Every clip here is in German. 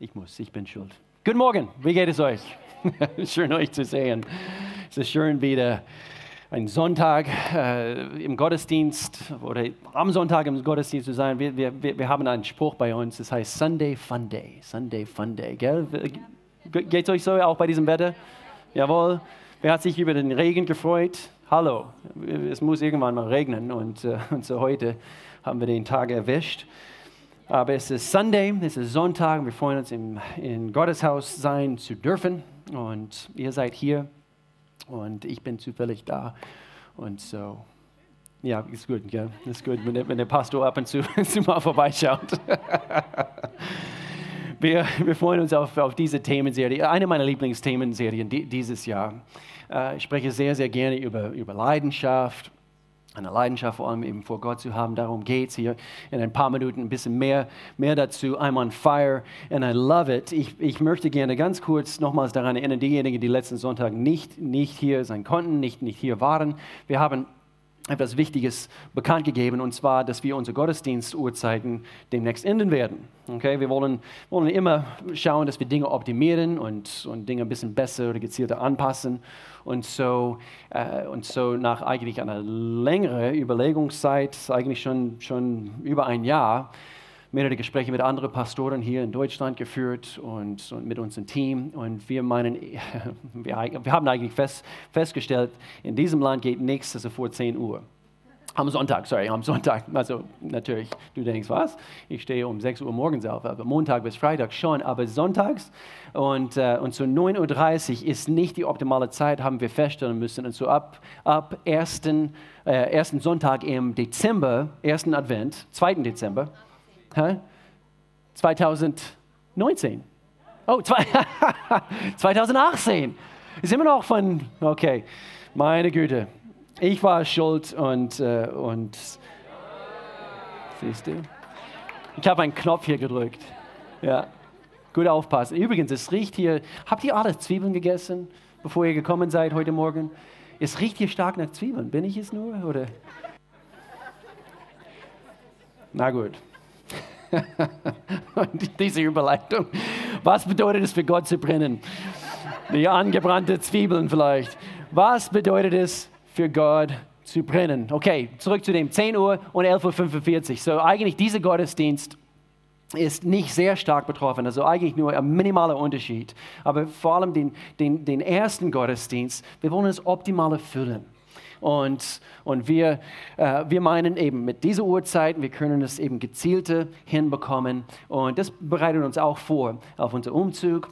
Ich muss, ich bin schuld. Guten Morgen, wie geht es euch? schön euch zu sehen. Es ist schön wieder ein Sonntag äh, im Gottesdienst oder am Sonntag im Gottesdienst zu sein. Wir, wir, wir haben einen Spruch bei uns, das heißt Sunday Fun Day. Sunday Fun Day. Geht es euch so auch bei diesem Wetter? Jawohl. Wer hat sich über den Regen gefreut? Hallo. Es muss irgendwann mal regnen und, äh, und so heute haben wir den Tag erwischt. Aber es ist Sunday, es ist Sonntag. Wir freuen uns, im, in Gottes sein zu dürfen. Und ihr seid hier und ich bin zufällig da. Und so, ja, ist gut, gell? Ist gut, wenn der, wenn der Pastor ab und zu, zu mal vorbeischaut. wir, wir freuen uns auf, auf diese Themenserie, eine meiner Lieblingsthemenserien dieses Jahr. Äh, ich spreche sehr, sehr gerne über, über Leidenschaft eine Leidenschaft vor allem eben vor Gott zu haben. Darum geht es hier in ein paar Minuten ein bisschen mehr, mehr dazu. I'm on fire and I love it. Ich, ich möchte gerne ganz kurz nochmals daran erinnern, diejenigen, die letzten Sonntag nicht, nicht hier sein konnten, nicht, nicht hier waren. Wir haben etwas Wichtiges bekannt gegeben, und zwar, dass wir unsere Gottesdienstuhrzeiten demnächst enden werden. Okay? Wir wollen, wollen immer schauen, dass wir Dinge optimieren und, und Dinge ein bisschen besser oder gezielter anpassen. Und so, äh, und so nach eigentlich einer längeren Überlegungszeit, eigentlich schon, schon über ein Jahr, mehrere Gespräche mit anderen Pastoren hier in Deutschland geführt und, und mit unserem Team. Und wir meinen, wir, wir haben eigentlich fest, festgestellt, in diesem Land geht nichts also vor 10 Uhr. Am Sonntag, sorry, am Sonntag. Also natürlich, du denkst, was? Ich stehe um 6 Uhr morgens auf, aber Montag bis Freitag schon, aber sonntags und, äh, und so 9.30 Uhr ist nicht die optimale Zeit, haben wir feststellen müssen. Und so ab, ab ersten, äh, ersten Sonntag im Dezember, ersten Advent, 2. Dezember, 2019. Oh, 2018. Ist immer noch von, okay, meine Güte. Ich war schuld und, äh, und siehst du? Ich habe einen Knopf hier gedrückt. Ja, gut aufpassen. Übrigens, es riecht hier, habt ihr alle Zwiebeln gegessen, bevor ihr gekommen seid heute Morgen? Es riecht hier stark nach Zwiebeln. Bin ich es nur? Oder? Na gut. Diese Überleitung. Was bedeutet es für Gott zu brennen? Die angebrannte Zwiebeln vielleicht. Was bedeutet es für Gott zu brennen? Okay, zurück zu dem 10 Uhr und 11.45 Uhr. So eigentlich dieser Gottesdienst ist nicht sehr stark betroffen, also eigentlich nur ein minimaler Unterschied. Aber vor allem den, den, den ersten Gottesdienst, wir wollen es optimal erfüllen. Und, und wir, äh, wir meinen eben mit dieser Uhrzeit, wir können es eben gezielter hinbekommen. Und das bereitet uns auch vor auf unseren Umzug.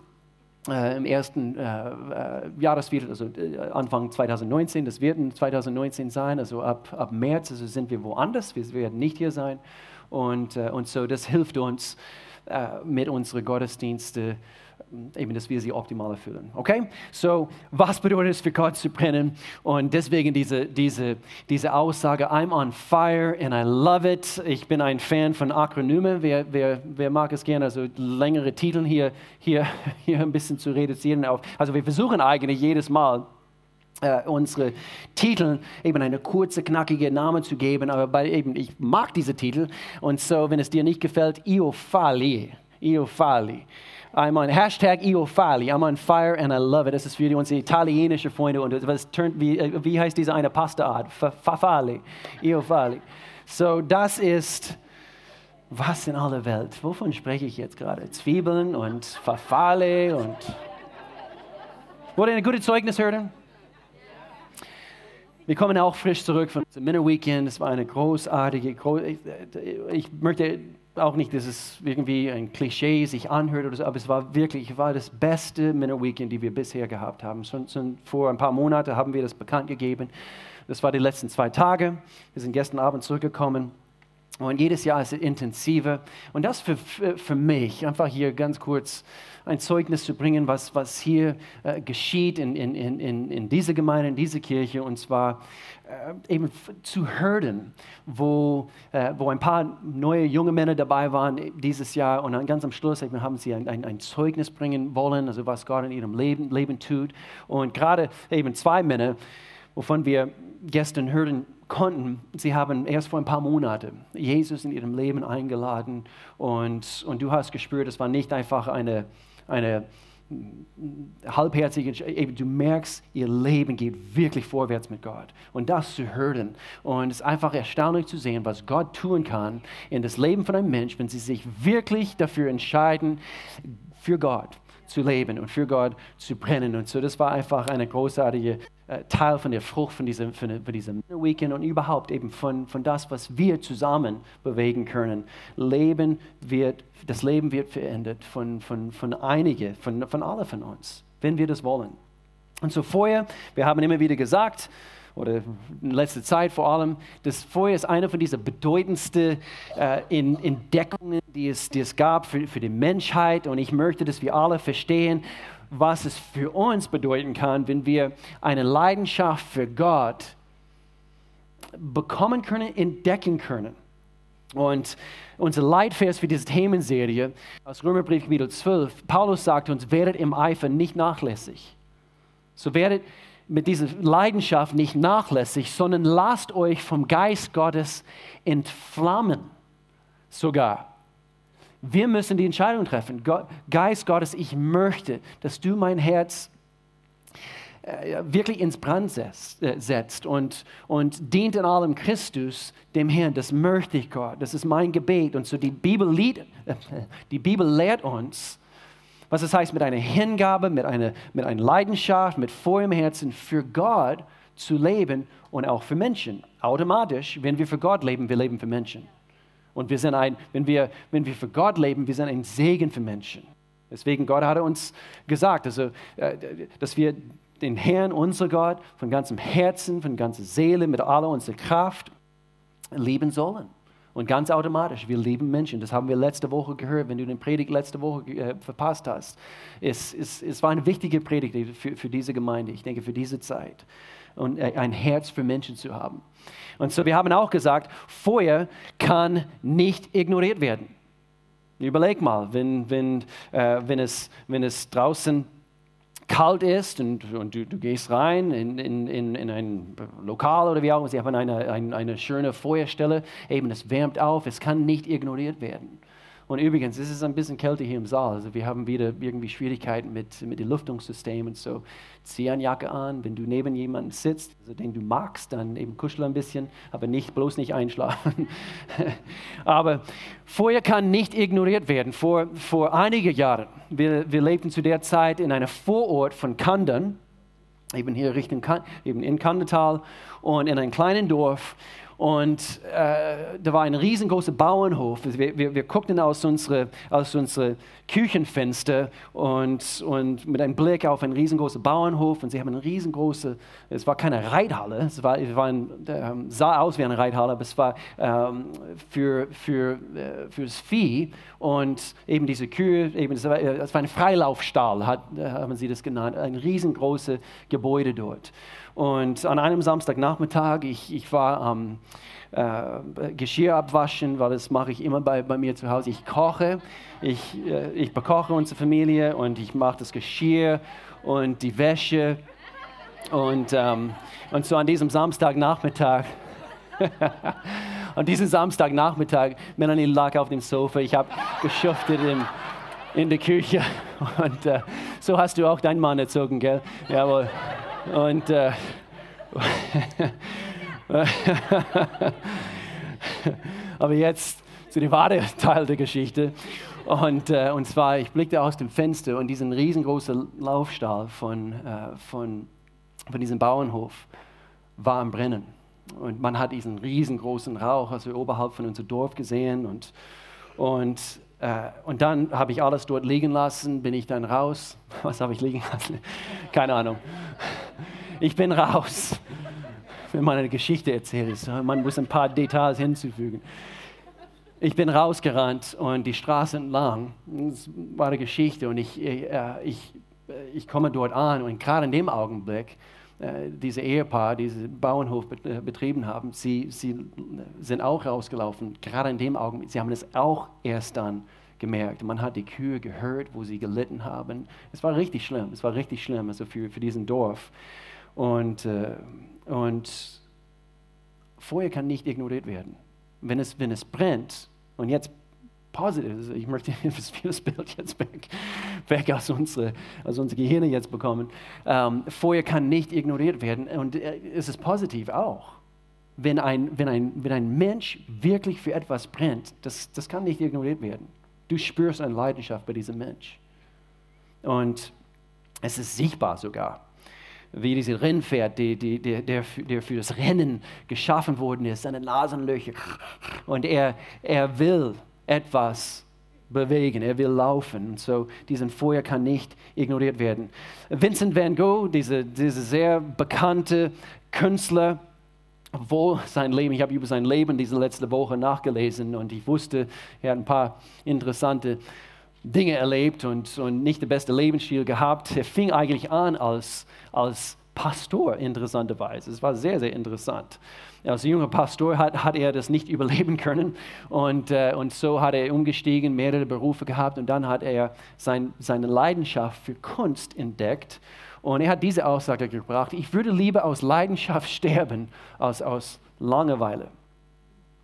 Äh, im ersten äh, äh Jahresviertel, also äh, Anfang 2019, das wird 2019 sein, also ab, ab März also sind wir woanders, wir werden nicht hier sein. Und, äh, und so, das hilft uns mit unseren Gottesdiensten eben, dass wir sie optimal erfüllen. Okay? So, was bedeutet es für Gott zu brennen? Und deswegen diese, diese, diese Aussage, I'm on fire and I love it. Ich bin ein Fan von Akronymen. Wer, wer, wer mag es gerne, also längere Titel hier, hier, hier ein bisschen zu reduzieren. Auf, also wir versuchen eigentlich jedes Mal, Uh, unsere Titel eben eine kurze, knackige Name zu geben, aber bei eben, ich mag diese Titel und so, wenn es dir nicht gefällt, Iofali, Iofali. I'm on Hashtag Iofali. I'm on fire and I love it. Das ist für unsere italienischen Freunde. Und was turnt, wie, äh, wie heißt diese eine Pastaart? Fafali. Iofali. So, das ist, was in aller Welt? Wovon spreche ich jetzt gerade? Zwiebeln und Fafale und. Wollt ihr eine gute Zeugnis hören? Wir kommen auch frisch zurück von dem Minner Weekend. Es war eine großartige, groß, ich, möchte auch nicht, dass es irgendwie ein Klischee sich anhört oder so, aber es war wirklich, war das beste Männer Weekend, die wir bisher gehabt haben. Schon, schon, vor ein paar Monaten haben wir das bekannt gegeben. Das war die letzten zwei Tage. Wir sind gestern Abend zurückgekommen. Und jedes Jahr ist es intensiver. Und das für, für, für mich, einfach hier ganz kurz ein Zeugnis zu bringen, was, was hier äh, geschieht in, in, in, in dieser Gemeinde, in dieser Kirche. Und zwar äh, eben zu hören, wo, äh, wo ein paar neue junge Männer dabei waren dieses Jahr und dann ganz am Schluss eben, haben sie ein, ein, ein, Zeugnis bringen wollen, also was Gott in ihrem Leben, Leben tut. Und gerade eben zwei Männer, wovon wir gestern hören konnten, sie haben erst vor ein paar Monaten Jesus in ihrem Leben eingeladen und, und du hast gespürt, es war nicht einfach eine, eine halbherzige, du merkst, ihr Leben geht wirklich vorwärts mit Gott. Und das zu hören. Und es ist einfach erstaunlich zu sehen, was Gott tun kann in das Leben von einem Menschen, wenn sie sich wirklich dafür entscheiden, für Gott zu leben und für Gott zu brennen. Und so, das war einfach eine großartige äh, Teil von der Frucht von diesem, von, diesem Weekend und überhaupt eben von, von das, was wir zusammen bewegen können. Leben wird, das Leben wird verändert von, von, von einigen, von, von allen von uns, wenn wir das wollen. Und so vorher, wir haben immer wieder gesagt, oder in letzter Zeit vor allem, das Feuer ist eine von diesen bedeutendsten äh, Entdeckungen, die es, die es gab für, für die Menschheit. Und ich möchte, dass wir alle verstehen, was es für uns bedeuten kann, wenn wir eine Leidenschaft für Gott bekommen können, entdecken können. Und unser Leitvers für diese Themenserie aus Römerbrief Kapitel 12, Paulus sagt uns, werdet im Eifer nicht nachlässig. So werdet mit dieser Leidenschaft nicht nachlässig, sondern lasst euch vom Geist Gottes entflammen. Sogar. Wir müssen die Entscheidung treffen. Geist Gottes, ich möchte, dass du mein Herz äh, wirklich ins Brand äh, setzt und, und dient in allem Christus, dem Herrn. Das möchte ich Gott. Das ist mein Gebet. Und so die Bibel, die Bibel lehrt uns, was es heißt, mit einer Hingabe, mit einer, mit einer Leidenschaft, mit im Herzen für Gott zu leben und auch für Menschen. Automatisch, wenn wir für Gott leben, wir leben für Menschen. Und wir sind ein, wenn wir, wenn wir für Gott leben, wir sind ein Segen für Menschen. Deswegen Gott hat uns gesagt, also, äh, dass wir den Herrn, unser Gott, von ganzem Herzen, von ganzer Seele, mit aller unserer Kraft lieben sollen. Und ganz automatisch, wir lieben Menschen. Das haben wir letzte Woche gehört, wenn du den Predigt letzte Woche äh, verpasst hast. Es, es, es war eine wichtige Predigt für, für diese Gemeinde, ich denke für diese Zeit. Und äh, ein Herz für Menschen zu haben. Und so, wir haben auch gesagt, Feuer kann nicht ignoriert werden. Überleg mal, wenn, wenn, äh, wenn, es, wenn es draußen kalt ist und, und du, du, gehst rein in, in, in, ein Lokal oder wie auch immer, sie haben eine, eine, eine schöne Feuerstelle, eben es wärmt auf, es kann nicht ignoriert werden. Und übrigens, es ist ein bisschen kälter hier im Saal. Also wir haben wieder irgendwie Schwierigkeiten mit, mit dem Lüftungssystem und so. Zieh eine Jacke an, wenn du neben jemandem sitzt, also den du magst, dann eben kuschel ein bisschen, aber nicht, bloß nicht einschlafen. aber Feuer kann nicht ignoriert werden. Vor, vor einigen Jahren, wir, wir lebten zu der Zeit in einem Vorort von Kandern, eben hier Richtung, eben in Kandertal und in einem kleinen Dorf. Und äh, da war ein riesengroßer Bauernhof. Wir, wir, wir guckten aus unsere, aus unsere Küchenfenster und, und mit einem Blick auf einen riesengroßen Bauernhof. Und sie haben eine riesengroße, es war keine Reithalle, es, war, es war ein, ähm, sah aus wie eine Reithalle, aber es war ähm, für, für, äh, fürs Vieh. Und eben diese Kühe, eben, es war, es war ein Freilaufstall, hat, haben sie das genannt, ein riesengroßes Gebäude dort. Und an einem Samstagnachmittag, ich, ich war am äh, Geschirr abwaschen, weil das mache ich immer bei, bei mir zu Hause. Ich koche, ich, äh, ich bekoche unsere Familie und ich mache das Geschirr und die Wäsche. Und, ähm, und so an diesem Samstagnachmittag, an diesem Samstagnachmittag, Melanie lag auf dem Sofa, ich habe geschuftet in, in der Küche. Und äh, so hast du auch deinen Mann erzogen, gell? Jawohl. Und äh, aber jetzt zu dem wahren Teil der Geschichte. Und, äh, und zwar, ich blickte aus dem Fenster und diesen riesengroßen Laufstall von, äh, von, von diesem Bauernhof war am Brennen. Und man hat diesen riesengroßen Rauch also oberhalb von unserem Dorf gesehen. Und, und und dann habe ich alles dort liegen lassen, bin ich dann raus. Was habe ich liegen lassen? Keine Ahnung. Ich bin raus. Wenn man eine Geschichte erzählt, man muss ein paar Details hinzufügen. Ich bin rausgerannt und die Straße entlang, das war eine Geschichte und ich, äh, ich, ich komme dort an und gerade in dem Augenblick, äh, diese Ehepaar, die diesen Bauernhof betrieben haben, sie, sie sind auch rausgelaufen. Gerade in dem Augenblick, sie haben es auch erst dann gemerkt. Man hat die Kühe gehört, wo sie gelitten haben. Es war richtig schlimm, es war richtig schlimm, also für, für diesen Dorf. Und, äh, und Feuer kann nicht ignoriert werden. Wenn es, wenn es brennt, und jetzt positiv, also ich möchte das Bild jetzt weg, weg aus, unsere, aus unsere Gehirne jetzt bekommen. Ähm, Feuer kann nicht ignoriert werden und äh, es ist positiv auch. Wenn ein, wenn, ein, wenn ein Mensch wirklich für etwas brennt, das, das kann nicht ignoriert werden. Du spürst eine Leidenschaft bei diesem Mensch. Und es ist sichtbar sogar wie dieser Rennpferd, die, die, der, der, der für das Rennen geschaffen worden ist, seine Nasenlöcher. Und er, er will etwas bewegen, er will laufen. Und so diesen Feuer kann nicht ignoriert werden. Vincent van Gogh, dieser diese sehr bekannte Künstler, wo sein Leben, ich habe über sein Leben diese letzte Woche nachgelesen und ich wusste, er hat ein paar interessante Dinge erlebt und, und nicht der beste Lebensstil gehabt. Er fing eigentlich an als, als Pastor, interessanterweise. Es war sehr, sehr interessant. Als junger Pastor hat, hat er das nicht überleben können und, äh, und so hat er umgestiegen, mehrere Berufe gehabt und dann hat er sein, seine Leidenschaft für Kunst entdeckt und er hat diese Aussage gebracht, ich würde lieber aus Leidenschaft sterben als aus Langeweile.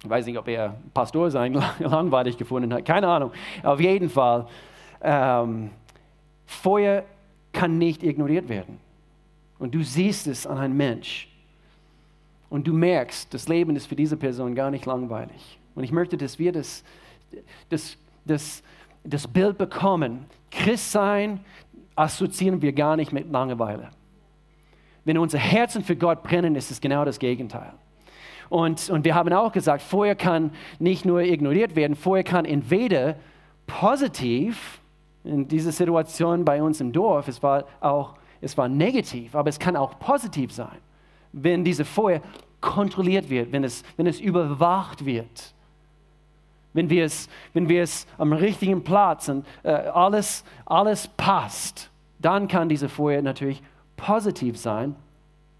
Ich weiß nicht, ob er Pastor sein langweilig gefunden hat, keine Ahnung. Auf jeden Fall, ähm, Feuer kann nicht ignoriert werden. Und du siehst es an einem Mensch. Und du merkst, das Leben ist für diese Person gar nicht langweilig. Und ich möchte, dass wir das, das, das, das Bild bekommen. Christsein assoziieren wir gar nicht mit Langeweile. Wenn unsere Herzen für Gott brennen, ist es genau das Gegenteil. Und, und wir haben auch gesagt, Feuer kann nicht nur ignoriert werden, Feuer kann entweder positiv, in dieser Situation bei uns im Dorf, es war auch es war negativ, aber es kann auch positiv sein, wenn diese Feuer kontrolliert wird, wenn es, wenn es überwacht wird. Wenn wir es, wenn wir es am richtigen Platz und äh, alles, alles passt, dann kann diese Feuer natürlich positiv sein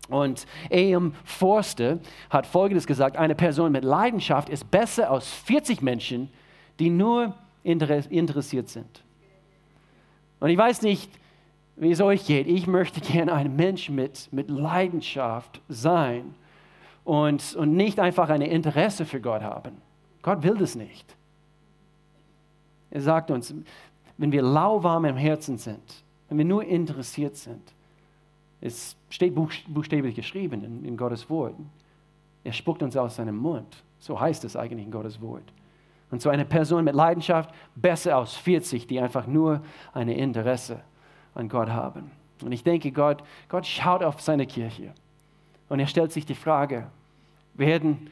und A.M. Forster hat Folgendes gesagt, eine Person mit Leidenschaft ist besser als 40 Menschen, die nur interessiert sind. Und ich weiß nicht, wie es euch geht. Ich möchte gerne ein Mensch mit, mit Leidenschaft sein und, und nicht einfach ein Interesse für Gott haben. Gott will das nicht. Er sagt uns, wenn wir lauwarm im Herzen sind, wenn wir nur interessiert sind, es steht buchstäblich geschrieben in, in Gottes Wort. Er spuckt uns aus seinem Mund. So heißt es eigentlich in Gottes Wort. Und so eine Person mit Leidenschaft besser aus 40, die einfach nur ein Interesse an Gott haben. Und ich denke, Gott, Gott schaut auf seine Kirche und er stellt sich die Frage, werden,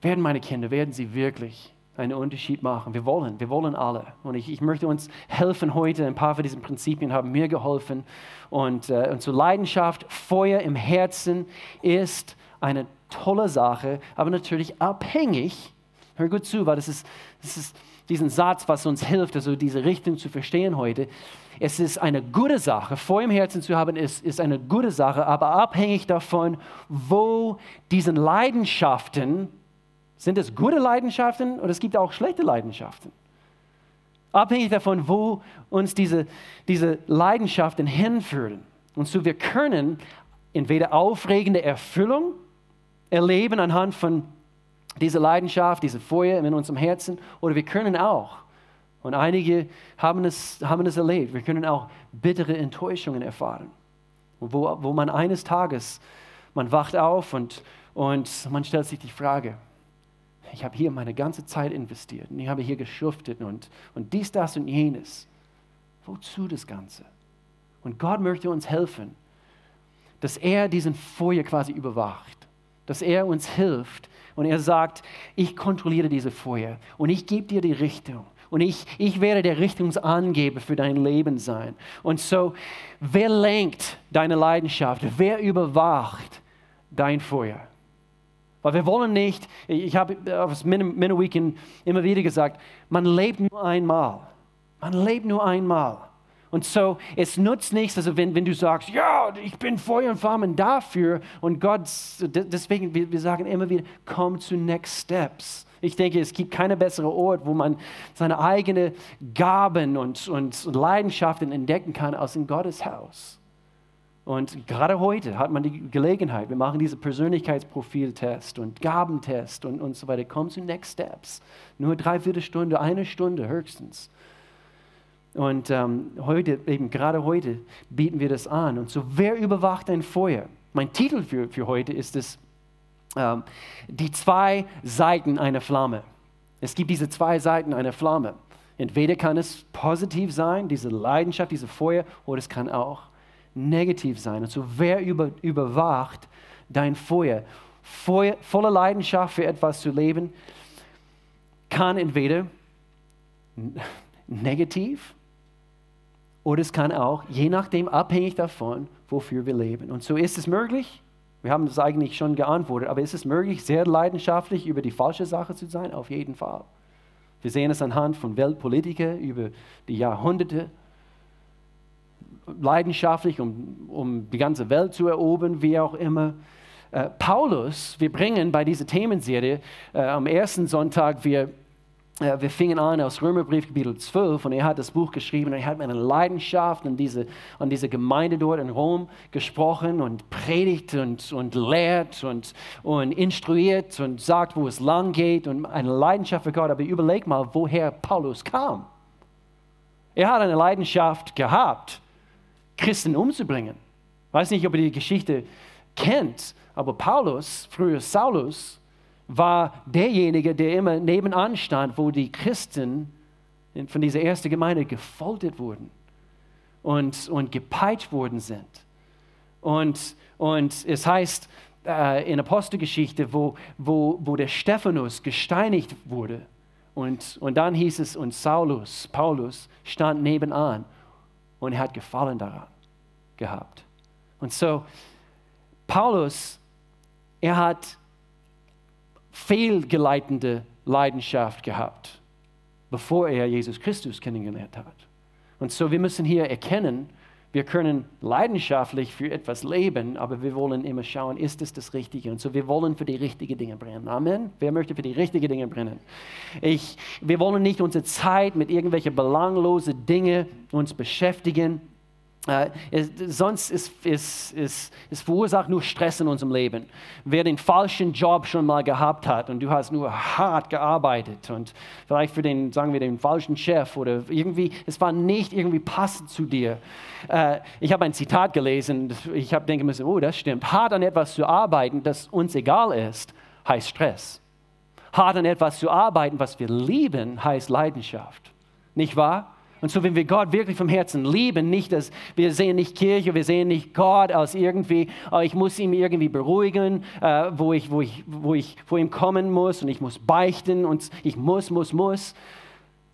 werden meine Kinder, werden sie wirklich einen Unterschied machen. Wir wollen, wir wollen alle. Und ich, ich möchte uns helfen heute. Ein paar von diesen Prinzipien haben mir geholfen. Und, äh, und zur Leidenschaft, Feuer im Herzen ist eine tolle Sache, aber natürlich abhängig. Hör gut zu, weil das ist, das ist diesen Satz, was uns hilft, also diese Richtung zu verstehen heute. Es ist eine gute Sache, Feuer im Herzen zu haben, ist, ist eine gute Sache, aber abhängig davon, wo diesen Leidenschaften sind es gute Leidenschaften oder es gibt auch schlechte Leidenschaften? Abhängig davon, wo uns diese, diese Leidenschaften hinführen. Und so wir können entweder aufregende Erfüllung erleben anhand von dieser Leidenschaft, diesem Feuer in unserem Herzen, oder wir können auch, und einige haben es, haben es erlebt, wir können auch bittere Enttäuschungen erfahren, wo, wo man eines Tages, man wacht auf und, und man stellt sich die Frage, ich habe hier meine ganze Zeit investiert und ich habe hier geschuftet und, und dies, das und jenes. Wozu das Ganze? Und Gott möchte uns helfen, dass er diesen Feuer quasi überwacht, dass er uns hilft und er sagt, ich kontrolliere diese Feuer und ich gebe dir die Richtung und ich, ich werde der Richtungsangeber für dein Leben sein. Und so, wer lenkt deine Leidenschaft? Wer überwacht dein Feuer? Weil wir wollen nicht, ich habe auf das Minute Weekend immer wieder gesagt, man lebt nur einmal. Man lebt nur einmal. Und so, es nutzt nichts, also wenn, wenn du sagst, ja, ich bin Feuer und Flammen dafür und Gott, deswegen, wir, wir sagen immer wieder, komm zu Next Steps. Ich denke, es gibt keinen besseren Ort, wo man seine eigenen Gaben und, und Leidenschaften entdecken kann, als in Gottes Haus. Und gerade heute hat man die Gelegenheit, wir machen diese Persönlichkeitsprofiltest und Gabentest und, und so weiter. Komm zu Next Steps. Nur dreiviertel Stunde, eine Stunde höchstens. Und ähm, heute, eben gerade heute, bieten wir das an. Und so, wer überwacht ein Feuer? Mein Titel für, für heute ist es, ähm, die zwei Seiten einer Flamme. Es gibt diese zwei Seiten einer Flamme. Entweder kann es positiv sein, diese Leidenschaft, diese Feuer, oder es kann auch negativ sein. Und so, wer über, überwacht dein Feuer? Feuer? Voller Leidenschaft für etwas zu leben, kann entweder negativ oder es kann auch, je nachdem, abhängig davon, wofür wir leben. Und so ist es möglich, wir haben das eigentlich schon geantwortet, aber ist es möglich, sehr leidenschaftlich über die falsche Sache zu sein? Auf jeden Fall. Wir sehen es anhand von Weltpolitikern über die Jahrhunderte leidenschaftlich, um, um die ganze Welt zu erobern, wie auch immer. Äh, Paulus, wir bringen bei dieser Themenserie äh, am ersten Sonntag, wir, wir fingen an aus Römerbrief Kapitel 12 und er hat das Buch geschrieben und er hat mit einer Leidenschaft an diese, an diese Gemeinde dort in Rom gesprochen und predigt und, und lehrt und, und instruiert und sagt, wo es lang geht und eine Leidenschaft für Gott. Aber überleg mal, woher Paulus kam. Er hat eine Leidenschaft gehabt Christen umzubringen. Ich weiß nicht, ob ihr die Geschichte kennt, aber Paulus, früher Saulus, war derjenige, der immer nebenan stand, wo die Christen von dieser ersten Gemeinde gefoltert wurden und, und gepeitscht worden sind. Und, und es heißt äh, in Apostelgeschichte, wo, wo, wo der Stephanus gesteinigt wurde. Und, und dann hieß es, und Saulus, Paulus, stand nebenan und hat Gefallen daran gehabt. Und so, Paulus, er hat fehlgeleitende Leidenschaft gehabt, bevor er Jesus Christus kennengelernt hat. Und so, wir müssen hier erkennen, wir können leidenschaftlich für etwas leben, aber wir wollen immer schauen, ist es das Richtige? Und so, wir wollen für die richtigen Dinge brennen. Amen. Wer möchte für die richtigen Dinge brennen? Ich, wir wollen nicht unsere Zeit mit irgendwelchen belanglosen Dingen uns beschäftigen. Äh, sonst ist es, es, es verursacht nur Stress in unserem Leben. Wer den falschen Job schon mal gehabt hat und du hast nur hart gearbeitet und vielleicht für den, sagen wir, den falschen Chef oder irgendwie, es war nicht irgendwie passend zu dir. Äh, ich habe ein Zitat gelesen, ich habe denken müssen, oh, das stimmt. Hart an etwas zu arbeiten, das uns egal ist, heißt Stress. Hart an etwas zu arbeiten, was wir lieben, heißt Leidenschaft. Nicht wahr? Und so, wenn wir Gott wirklich vom Herzen lieben, nicht, dass wir sehen nicht Kirche, wir sehen nicht Gott als irgendwie, oh, ich muss ihn irgendwie beruhigen, äh, wo, ich, wo, ich, wo ich vor ihm kommen muss und ich muss beichten und ich muss, muss, muss,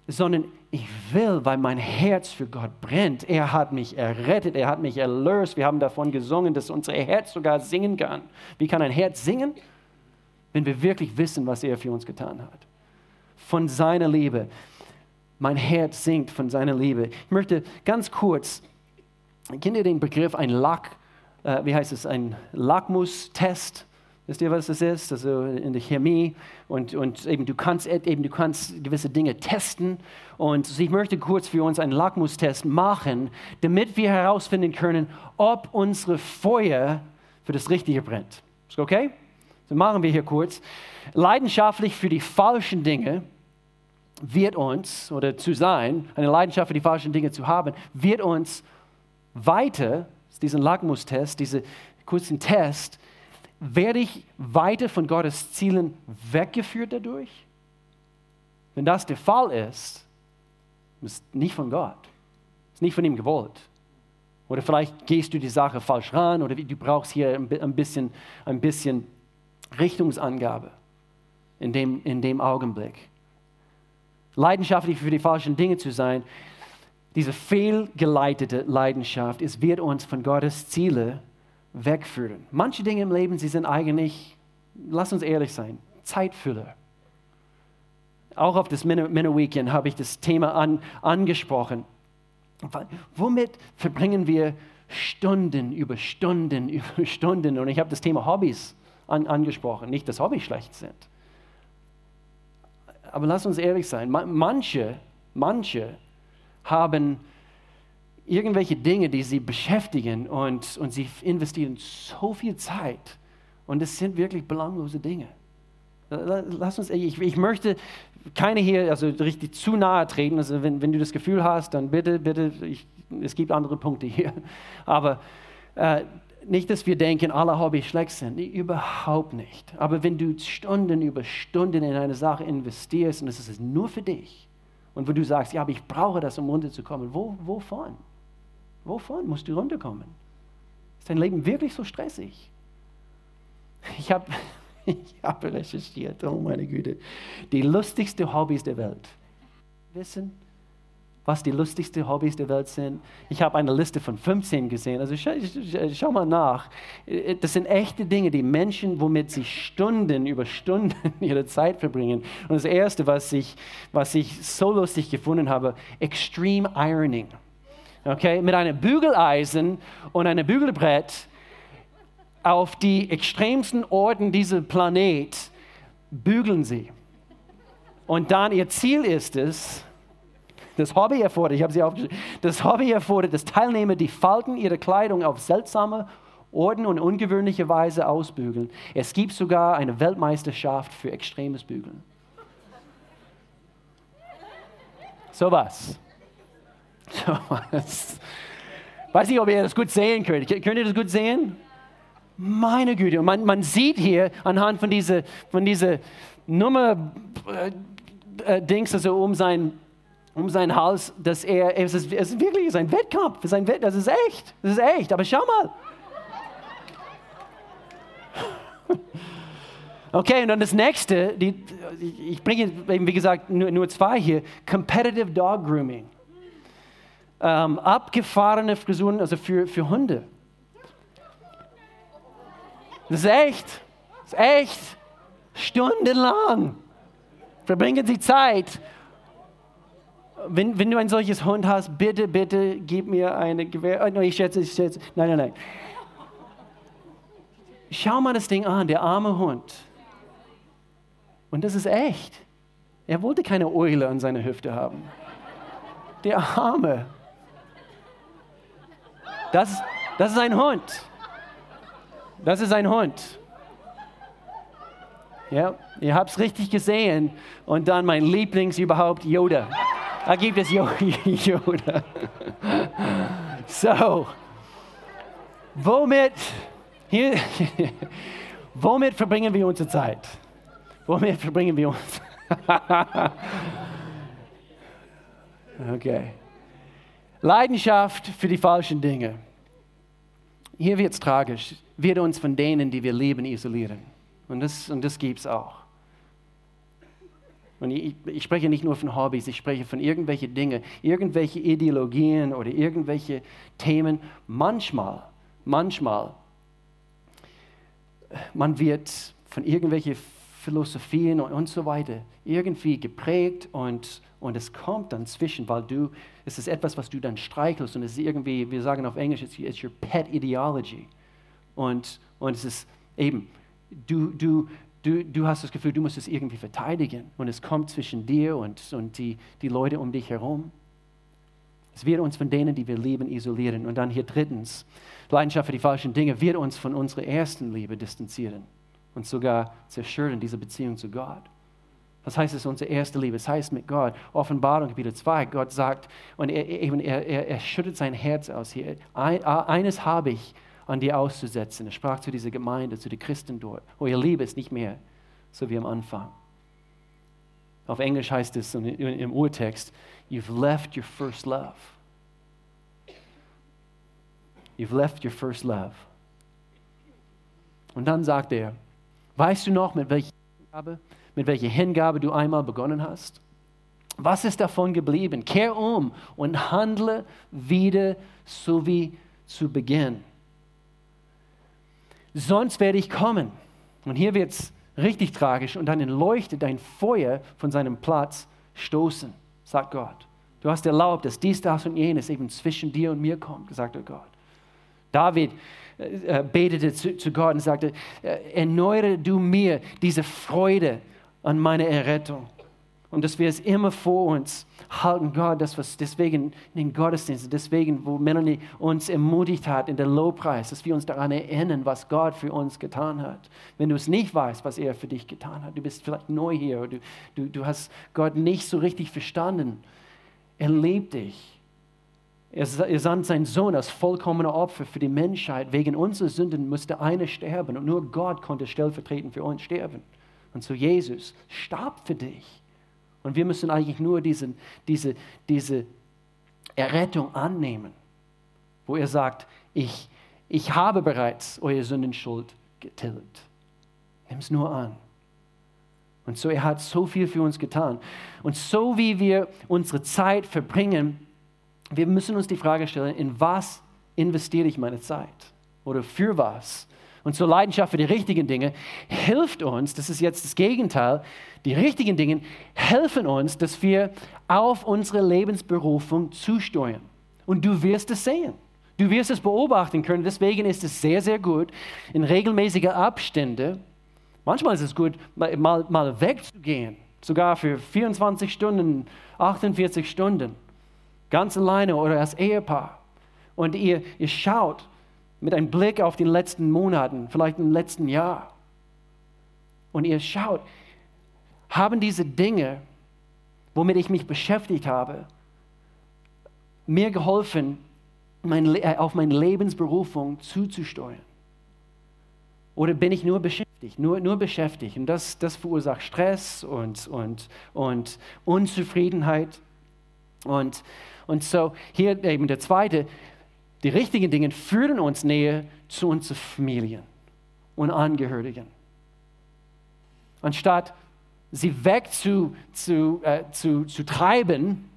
sondern ich will, weil mein Herz für Gott brennt. Er hat mich errettet, er hat mich erlöst. Wir haben davon gesungen, dass unser Herz sogar singen kann. Wie kann ein Herz singen? Wenn wir wirklich wissen, was er für uns getan hat. Von seiner Liebe mein Herz singt von seiner Liebe. Ich möchte ganz kurz, kennt ihr den Begriff ein Lack, äh, wie heißt es, ein Lackmustest? Wisst ihr, was das ist? Also in der Chemie und, und eben du kannst eben du kannst gewisse Dinge testen und ich möchte kurz für uns einen Lackmustest machen, damit wir herausfinden können, ob unsere Feuer für das Richtige brennt. Ist okay? So machen wir hier kurz. Leidenschaftlich für die falschen Dinge wird uns, oder zu sein, eine Leidenschaft für die falschen Dinge zu haben, wird uns weiter, diesen Lackmustest, diesen kurzen Test, werde ich weiter von Gottes Zielen weggeführt dadurch? Wenn das der Fall ist, ist nicht von Gott, ist nicht von ihm gewollt. Oder vielleicht gehst du die Sache falsch ran oder du brauchst hier ein bisschen, ein bisschen Richtungsangabe in dem, in dem Augenblick leidenschaftlich für die falschen Dinge zu sein, diese fehlgeleitete Leidenschaft, es wird uns von Gottes Ziele wegführen. Manche Dinge im Leben, sie sind eigentlich, lass uns ehrlich sein, Zeitfüller. Auch auf das Männer Weekend habe ich das Thema an, angesprochen. Womit verbringen wir Stunden über Stunden über Stunden? Und ich habe das Thema Hobbys an, angesprochen. Nicht, dass Hobbys schlecht sind aber lass uns ehrlich sein, manche, manche haben irgendwelche Dinge, die sie beschäftigen und, und sie investieren so viel Zeit und es sind wirklich belanglose Dinge. Lass uns, ich, ich möchte keine hier also richtig zu nahe treten. Also wenn, wenn du das Gefühl hast, dann bitte, bitte, ich, es gibt andere Punkte hier. Aber äh, nicht, dass wir denken, alle Hobbys schlecht sind. Nee, überhaupt nicht. Aber wenn du Stunden über Stunden in eine Sache investierst und es ist nur für dich und wo du sagst, ja, aber ich brauche das, um runterzukommen, wo, wovon? Wovon musst du runterkommen? Ist dein Leben wirklich so stressig? Ich habe ich habe recherchiert, oh meine Güte, die lustigsten Hobbys der Welt. Wissen, was die lustigsten Hobbys der Welt sind? Ich habe eine Liste von 15 gesehen. Also schau, schau, mal nach. Das sind echte Dinge, die Menschen, womit sie Stunden über Stunden ihre Zeit verbringen. Und das Erste, was ich, was ich so lustig gefunden habe, Extreme Ironing. Okay, mit einem Bügeleisen und einem Bügelbrett auf die extremsten Orten dieser Planet bügeln sie. Und dann ihr Ziel ist es, das Hobby erfordert, ich habe sie aufgeschrieben, das Hobby erfordert, dass Teilnehmer die Falten ihrer Kleidung auf seltsame Orten und ungewöhnliche Weise ausbügeln. Es gibt sogar eine Weltmeisterschaft für extremes Bügeln. So was. So was. Weiß nicht, ob ihr das gut sehen könnt. Könnt ihr das gut sehen? Meine Güte, und man, man sieht hier anhand von dieser, von dieser Nummer äh, äh, Dings, also um sein, um seinen Hals, dass er, es ist, es ist wirklich ein Wettkampf, es Wett, das ist echt, das ist echt, aber schau mal. Okay, und dann das nächste, die, ich bringe, wie gesagt, nur, nur zwei hier, Competitive Dog Grooming. Ähm, abgefahrene Frisuren, also für, für Hunde. Das ist echt. Das ist echt. Stundenlang verbringen Sie Zeit. Wenn, wenn du ein solches Hund hast, bitte, bitte gib mir eine Gewehr. Oh, ich schätze, ich schätze. Nein, nein, nein. Schau mal das Ding an, der arme Hund. Und das ist echt. Er wollte keine Eule an seiner Hüfte haben. Der Arme. Das, das ist ein Hund. Das ist ein Hund. Ja, ihr habt es richtig gesehen. Und dann mein Lieblings überhaupt, Yoda. Da gibt es Yoda. So, womit, hier, womit verbringen wir unsere Zeit? Womit verbringen wir uns? okay. Leidenschaft für die falschen Dinge. Hier wird es tragisch wird uns von denen, die wir lieben, isolieren. Und das, und das gibt es auch. Und ich, ich, spreche nicht nur von Hobbys, ich spreche von irgendwelchen Dingen, irgendwelche Ideologien oder irgendwelche Themen. Manchmal, manchmal, man wird von irgendwelchen Philosophien und, und so weiter irgendwie geprägt und, und es kommt dann zwischen, weil du, es ist etwas, was du dann streichelst und es ist irgendwie, wir sagen auf Englisch, it's, it's your pet ideology. Und, und es ist eben, du, du, du, du hast das Gefühl, du musst es irgendwie verteidigen. Und es kommt zwischen dir und, und die, die Leute um dich herum. Es wird uns von denen, die wir lieben, isolieren. Und dann hier drittens, Leidenschaft für die falschen Dinge wird uns von unserer ersten Liebe distanzieren und sogar zerstören, diese Beziehung zu Gott. Was heißt es, unsere erste Liebe? Es heißt mit Gott, Offenbarung Kapitel 2, Gott sagt, und er, er, er, er schüttet sein Herz aus hier. eines habe ich, an dir auszusetzen. Er sprach zu dieser Gemeinde, zu den Christen dort. Oh, ihr Liebe ist nicht mehr so wie am Anfang. Auf Englisch heißt es im Urtext, you've left your first love. You've left your first love. Und dann sagt er, weißt du noch, mit welcher Hingabe, mit welcher Hingabe du einmal begonnen hast? Was ist davon geblieben? Kehr um und handle wieder so wie zu Beginn sonst werde ich kommen. Und hier wird es richtig tragisch und dann leuchtet dein Feuer von seinem Platz stoßen, sagt Gott. Du hast erlaubt, dass dies, das und jenes eben zwischen dir und mir kommt, sagt Gott. David äh, äh, betete zu, zu, Gott und sagte, äh, erneuere du mir diese Freude an meiner Errettung und dass wir es immer vor uns halten Gott, das was deswegen in den Gottesdiensten, deswegen, wo Melanie uns ermutigt hat in der Lobpreis, dass wir uns daran erinnern, was Gott für uns getan hat. Wenn du es nicht weißt, was er für dich getan hat, du bist vielleicht neu hier, du, du, du hast Gott nicht so richtig verstanden. Er liebt dich. Er, sandt seinen Sohn als vollkommener Opfer für die Menschheit. Wegen unserer Sünden musste einer sterben und nur Gott konnte stellvertretend für uns sterben. Und so Jesus starb für dich. Und wir müssen eigentlich nur diesen, diese, diese Errettung annehmen, wo er sagt, ich, ich habe bereits eure Sündenschuld getilgt. Nimm es nur an. Und so, er hat so viel für uns getan. Und so wie wir unsere Zeit verbringen, wir müssen uns die Frage stellen, in was investiere ich meine Zeit? Oder für was? Und zur Leidenschaft für die richtigen Dinge hilft uns, das ist jetzt das Gegenteil, die richtigen Dinge helfen uns, dass wir auf unsere Lebensberufung zusteuern. Und du wirst es sehen. Du wirst es beobachten können. Deswegen ist es sehr, sehr gut, in regelmäßigen Abständen, manchmal ist es gut, mal, mal wegzugehen, sogar für 24 Stunden, 48 Stunden ganz alleine oder als Ehepaar. Und ihr, ihr schaut mit einem Blick auf die letzten Monaten, vielleicht im letzten Jahr. Und ihr schaut, haben diese Dinge, womit ich mich beschäftigt habe, mir geholfen, mein, äh, auf meine Lebensberufung zuzusteuern? Oder bin ich nur beschäftigt, nur, nur beschäftigt? Und das, das verursacht Stress und, und, und Unzufriedenheit. Und, und so hier eben der zweite, die richtigen Dinge führen uns näher zu unseren Familien und Angehörigen. Anstatt sie weg zu, zu, äh, zu, zu treiben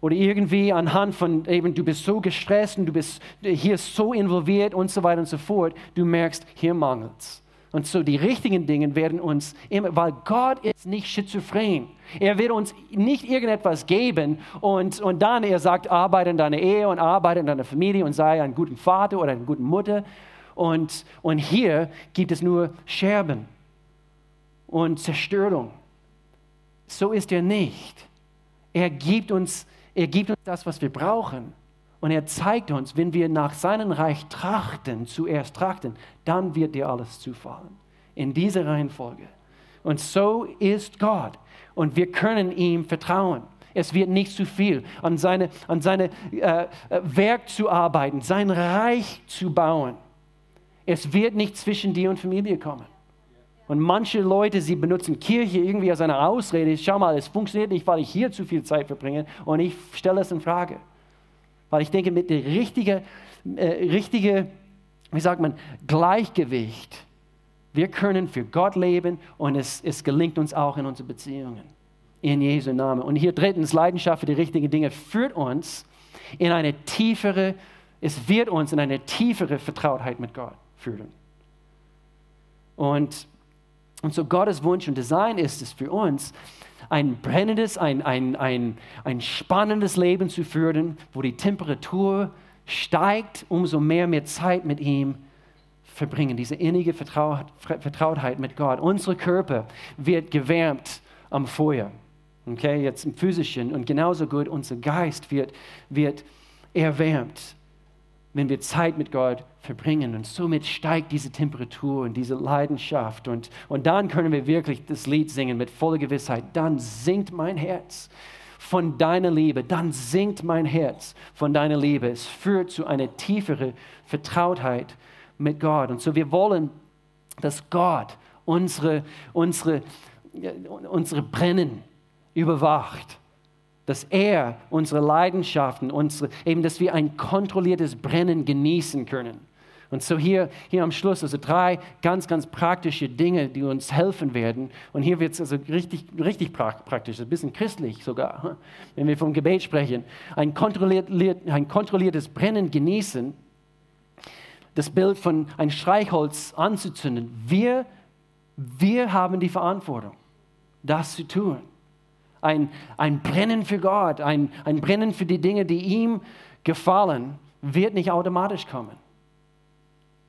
oder irgendwie anhand von eben, du bist so gestresst und du bist hier so involviert und so weiter und so fort, du merkst, hier mangelt es. Und so die richtigen Dinge werden uns immer, weil Gott ist nicht schizophren. Er wird uns nicht irgendetwas geben und, und dann er sagt, arbeite in deiner Ehe und arbeite in deiner Familie und sei ein guter Vater oder eine gute Mutter. Und, und hier gibt es nur Scherben und Zerstörung. So ist er nicht. Er gibt uns, er gibt uns das, was wir brauchen. Und er zeigt uns, wenn wir nach seinem Reich trachten, zuerst trachten, dann wird dir alles zufallen. In dieser Reihenfolge. Und so ist Gott. Und wir können ihm vertrauen. Es wird nicht zu viel, an seine, an seine äh, äh Werk zu arbeiten, sein Reich zu bauen. Es wird nicht zwischen dir und Familie kommen. Und manche Leute, sie benutzen Kirche irgendwie als eine Ausrede. Schau mal, es funktioniert nicht, weil ich hier zu viel Zeit verbringe. Und ich stelle es in Frage. Weil ich denke, mit dem richtigen, äh, richtige, wie sagt man, Gleichgewicht, wir können für Gott leben und es, es gelingt uns auch in unseren Beziehungen. In Jesu Namen. Und hier drittens, Leidenschaft für die richtigen Dinge führt uns in eine tiefere, es wird uns in eine tiefere Vertrautheit mit Gott führen. Und, und so Gottes Wunsch und Design ist es für uns, ein brennendes, ein, ein, ein, ein spannendes Leben zu führen, wo die Temperatur steigt, umso mehr mehr Zeit mit ihm verbringen, diese innige Vertrautheit mit Gott. Unser Körper wird gewärmt am Feuer, okay, jetzt im physischen und genauso gut unser Geist wird, wird erwärmt wenn wir Zeit mit Gott verbringen. Und somit steigt diese Temperatur und diese Leidenschaft. Und, und dann können wir wirklich das Lied singen mit voller Gewissheit. Dann singt mein Herz von deiner Liebe. Dann singt mein Herz von deiner Liebe. Es führt zu einer tieferen Vertrautheit mit Gott. Und so wir wollen, dass Gott unsere, unsere, unsere Brennen überwacht dass er unsere Leidenschaften, unsere, eben, dass wir ein kontrolliertes Brennen genießen können. Und so hier, hier am Schluss, also drei ganz, ganz praktische Dinge, die uns helfen werden. Und hier wird es also richtig, richtig praktisch, ein bisschen christlich sogar, wenn wir vom Gebet sprechen. Ein, kontrolliert, ein kontrolliertes Brennen genießen, das Bild von ein Streichholz anzuzünden. Wir, wir haben die Verantwortung, das zu tun ein, ein Brennen für Gott, ein, ein Brennen für die Dinge, die ihm gefallen, wird nicht automatisch kommen.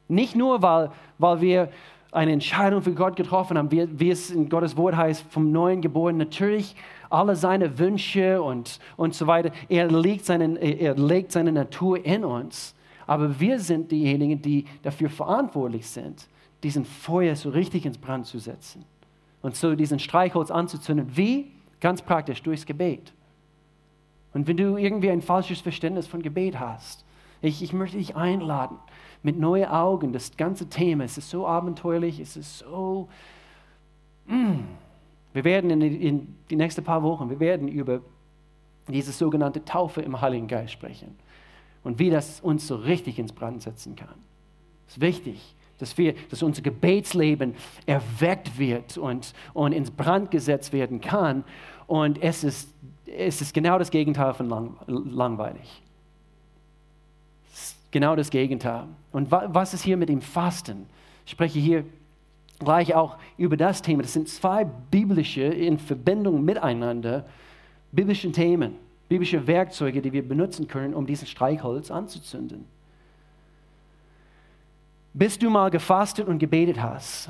Nicht nur, weil, weil wir eine Entscheidung für Gott getroffen haben, wie, wie es in Gottes Wort heißt, vom neuen geboren. Natürlich alle seine Wünsche und, und so weiter. Er legt, seinen, er legt seine Natur in uns. Aber wir sind diejenigen, die dafür verantwortlich sind, diesen Feuer so richtig ins Brand zu setzen. Und so diesen Streichholz anzuzünden. Wie? Ganz praktisch, durchs Gebet. Und wenn du irgendwie ein falsches Verständnis von Gebet hast, ich, ich möchte dich einladen, mit neuen Augen, das ganze Thema, es ist so abenteuerlich, es ist so... Mm, wir werden in die, in die nächsten paar Wochen, wir werden über diese sogenannte Taufe im Heiligen Geist sprechen und wie das uns so richtig ins Brand setzen kann. Es ist wichtig, dass, wir, dass unser Gebetsleben erweckt wird und, und ins Brand gesetzt werden kann. Und es ist, es ist genau das Gegenteil von lang, langweilig. Genau das Gegenteil. Und was ist hier mit dem Fasten? Ich spreche hier gleich auch über das Thema. Das sind zwei biblische in Verbindung miteinander biblische Themen biblische Werkzeuge, die wir benutzen können, um diesen Streichholz anzuzünden. Bis du mal gefastet und gebetet hast,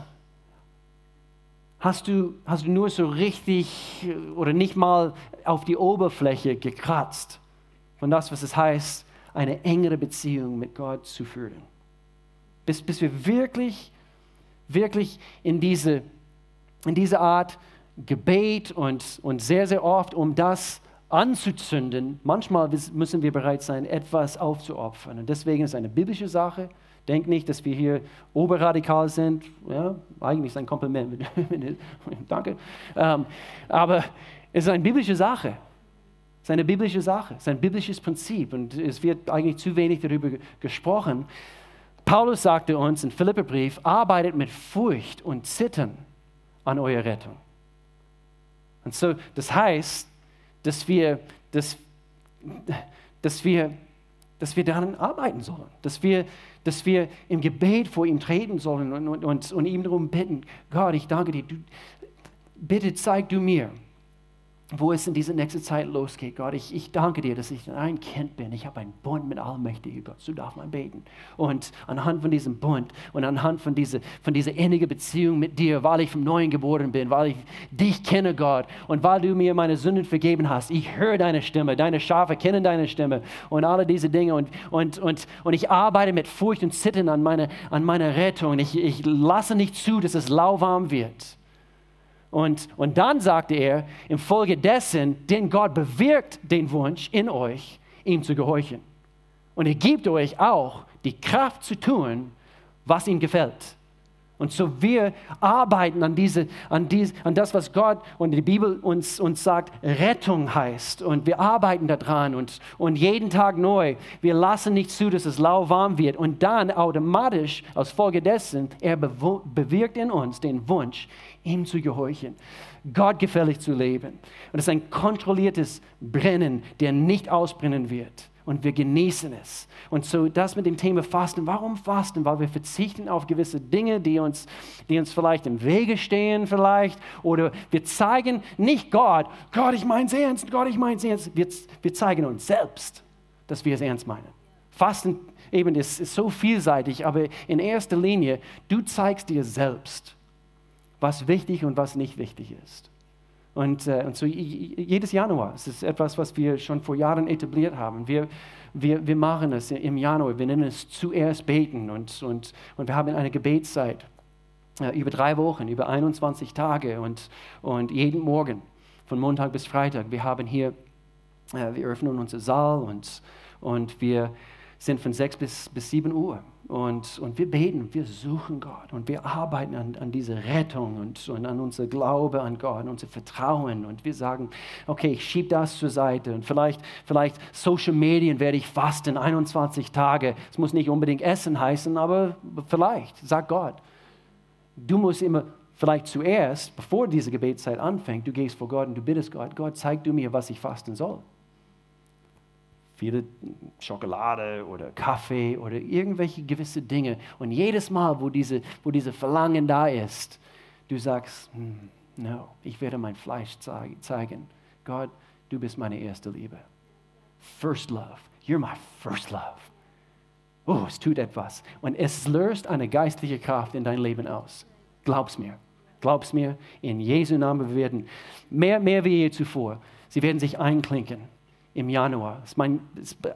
hast du, hast du nur so richtig oder nicht mal auf die Oberfläche gekratzt von das, was es heißt, eine engere Beziehung mit Gott zu führen. Bis, bis wir wirklich, wirklich in diese, in diese Art Gebet und, und sehr, sehr oft um das anzuzünden, manchmal müssen wir bereit sein, etwas aufzuopfern. Und deswegen ist es eine biblische Sache. Denk nicht, dass wir hier oberradikal sind. Ja, eigentlich ist ein Kompliment. Danke. Ähm, aber es ist eine biblische Sache. Es ist eine biblische Sache. Es ist ein biblisches Prinzip. Und es wird eigentlich zu wenig darüber gesprochen. Paulus sagte uns im Philipperbrief, arbeitet mit Furcht und Zittern an eurer Rettung. Und so, das heißt, dass wir, dass, dass wir, dass wir daran arbeiten sollen, dass wir, dass wir im Gebet vor ihm treten sollen und, und, und, ihm darum bitten, Gott, ich danke dir, du, bitte zeig du mir, wo es in dieser nächsten Zeit losgeht. Gott, ich, ich danke dir, dass ich ein Kind bin. Ich habe einen Bund mit Allmächtigen Gott. So darf man beten. Und anhand von diesem Bund und anhand von dieser, von dieser innigen Beziehung mit dir, weil ich vom Neuen geboren bin, weil ich dich kenne, Gott, und weil du mir meine Sünden vergeben hast, ich höre deine Stimme, deine Schafe kennen deine Stimme und alle diese Dinge. Und, und, und, und ich arbeite mit Furcht und Zittern an meiner an meine Rettung. Ich, ich lasse nicht zu, dass es lauwarm wird. Und, und dann sagte er, infolgedessen, denn Gott bewirkt den Wunsch in euch, ihm zu gehorchen. Und er gibt euch auch die Kraft zu tun, was ihm gefällt. Und so wir arbeiten an, diese, an, dies, an das, was Gott und die Bibel uns, uns sagt, Rettung heißt. Und wir arbeiten daran und, und jeden Tag neu. Wir lassen nicht zu, dass es lauwarm wird. Und dann automatisch, aus Folge dessen, er bewirkt in uns den Wunsch, ihm zu gehorchen, Gott gefällig zu leben. Und es ist ein kontrolliertes Brennen, der nicht ausbrennen wird und wir genießen es. Und so das mit dem Thema Fasten. Warum Fasten? Weil wir verzichten auf gewisse Dinge, die uns, die uns vielleicht im Wege stehen vielleicht. Oder wir zeigen nicht Gott, Gott, ich meine es ernst, Gott, ich meine es ernst. Wir, wir zeigen uns selbst, dass wir es ernst meinen. Fasten eben ist, ist so vielseitig, aber in erster Linie, du zeigst dir selbst, was wichtig und was nicht wichtig ist. Und, äh, und so jedes Januar, es ist etwas, was wir schon vor Jahren etabliert haben. Wir, wir, wir machen es im Januar, wir nennen es zuerst beten und, und, und wir haben eine Gebetszeit äh, über drei Wochen, über 21 Tage und, und jeden Morgen von Montag bis Freitag. Wir haben hier, äh, wir öffnen unser Saal und, und wir sind von 6 bis, bis 7 Uhr. Und, und wir beten, wir suchen Gott und wir arbeiten an, an diese Rettung und, und an unser Glaube an Gott, an unser Vertrauen. Und wir sagen, okay, ich schiebe das zur Seite. Und vielleicht, vielleicht Social Medien werde ich fasten, 21 Tage. Es muss nicht unbedingt Essen heißen, aber vielleicht, sag Gott. Du musst immer vielleicht zuerst, bevor diese Gebetszeit anfängt, du gehst vor Gott und du bittest Gott, Gott, zeig du mir, was ich fasten soll viele Schokolade oder Kaffee oder irgendwelche gewisse Dinge. Und jedes Mal, wo diese, wo diese Verlangen da ist, du sagst, hm, no, ich werde mein Fleisch zeigen. Gott, du bist meine erste Liebe. First love. You're my first love. Oh, es tut etwas. Und es löst eine geistliche Kraft in dein Leben aus. Glaub's mir. Glaub's mir, in Jesu Namen werden mehr, mehr wie je zuvor. Sie werden sich einklinken im Januar. Mein,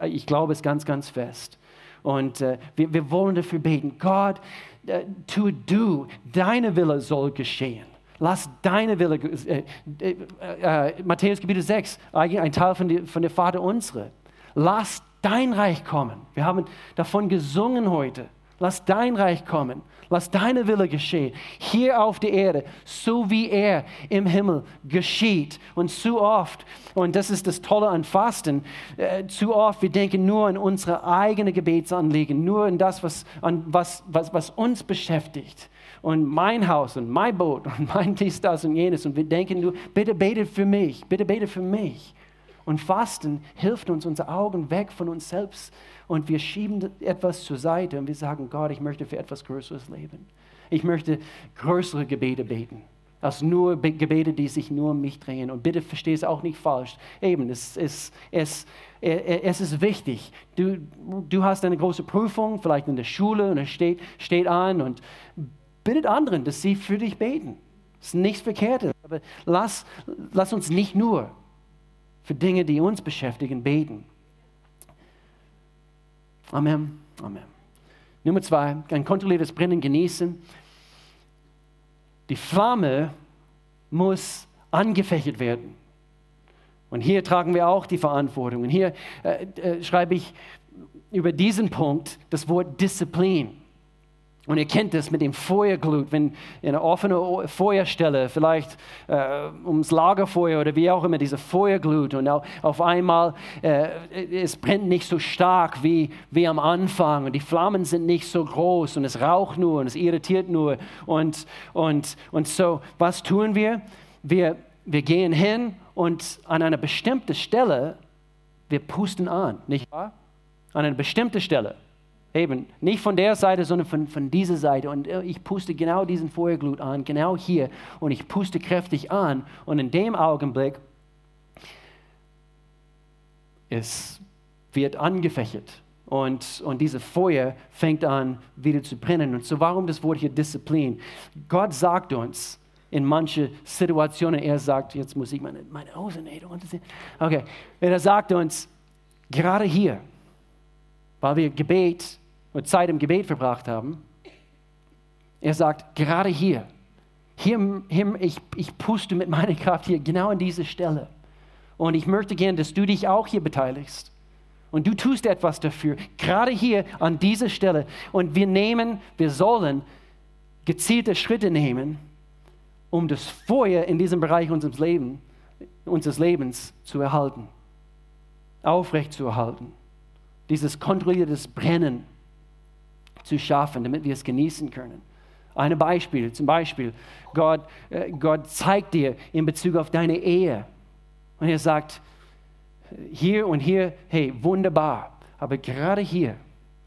ich glaube es ganz, ganz fest. Und äh, wir, wir wollen dafür beten. Gott, äh, tu du, deine Wille soll geschehen. Lass deine Wille, äh, äh, äh, Matthäus Kapitel 6, ein Teil von, die, von der Vater unsere. Lass dein Reich kommen. Wir haben davon gesungen heute. Lass dein Reich kommen. Lass deine Wille geschehen. Hier auf der Erde, so wie er im Himmel geschieht. Und zu oft, und das ist das Tolle an Fasten, äh, zu oft, wir denken nur an unsere eigene Gebetsanliegen, nur an das, was, an was, was, was uns beschäftigt. Und mein Haus und mein Boot und mein dies, das und jenes. Und wir denken nur, bitte bete für mich, bitte bete für mich. Und Fasten hilft uns, unsere Augen weg von uns selbst und wir schieben etwas zur Seite und wir sagen, Gott, ich möchte für etwas Größeres leben. Ich möchte größere Gebete beten, als nur Gebete, die sich nur um mich drehen. Und bitte verstehe es auch nicht falsch. Eben, es, es, es, es ist wichtig. Du, du hast eine große Prüfung, vielleicht in der Schule, und es steht, steht an und bittet anderen, dass sie für dich beten. Das ist nichts Verkehrtes. Aber lass, lass uns nicht nur für Dinge, die uns beschäftigen, beten. Amen. Amen. Nummer zwei, ein kontrolliertes Brennen genießen. Die Flamme muss angefächert werden. Und hier tragen wir auch die Verantwortung. Und hier äh, äh, schreibe ich über diesen Punkt das Wort Disziplin. Und ihr kennt das mit dem Feuerglut, wenn eine offene Feuerstelle, vielleicht äh, ums Lagerfeuer oder wie auch immer, diese Feuerglut und auf, auf einmal, äh, es brennt nicht so stark wie, wie am Anfang und die Flammen sind nicht so groß und es raucht nur und es irritiert nur. Und, und, und so, was tun wir? Wir, wir gehen hin und an einer bestimmten Stelle, wir pusten an, nicht wahr? An einer bestimmten Stelle. Eben, nicht von der Seite, sondern von, von dieser Seite. Und äh, ich puste genau diesen Feuerglut an, genau hier. Und ich puste kräftig an. Und in dem Augenblick, es wird angefächert. Und, und dieses Feuer fängt an, wieder zu brennen. Und so warum das Wort hier Disziplin? Gott sagt uns in manche Situationen, er sagt, jetzt muss ich meine, meine Außennähe unterziehen. Okay, er sagt uns, gerade hier, weil wir Gebet und Zeit im Gebet verbracht haben. Er sagt, gerade hier, hier, hier ich, ich puste mit meiner Kraft hier genau an diese Stelle. Und ich möchte gern, dass du dich auch hier beteiligst. Und du tust etwas dafür, gerade hier an dieser Stelle. Und wir nehmen, wir sollen gezielte Schritte nehmen, um das Feuer in diesem Bereich unseres, Leben, unseres Lebens zu erhalten, aufrecht zu erhalten dieses kontrolliertes Brennen zu schaffen, damit wir es genießen können. Ein Beispiel, zum Beispiel, Gott, äh, Gott zeigt dir in Bezug auf deine Ehe. Und er sagt, hier und hier, hey, wunderbar, aber gerade hier,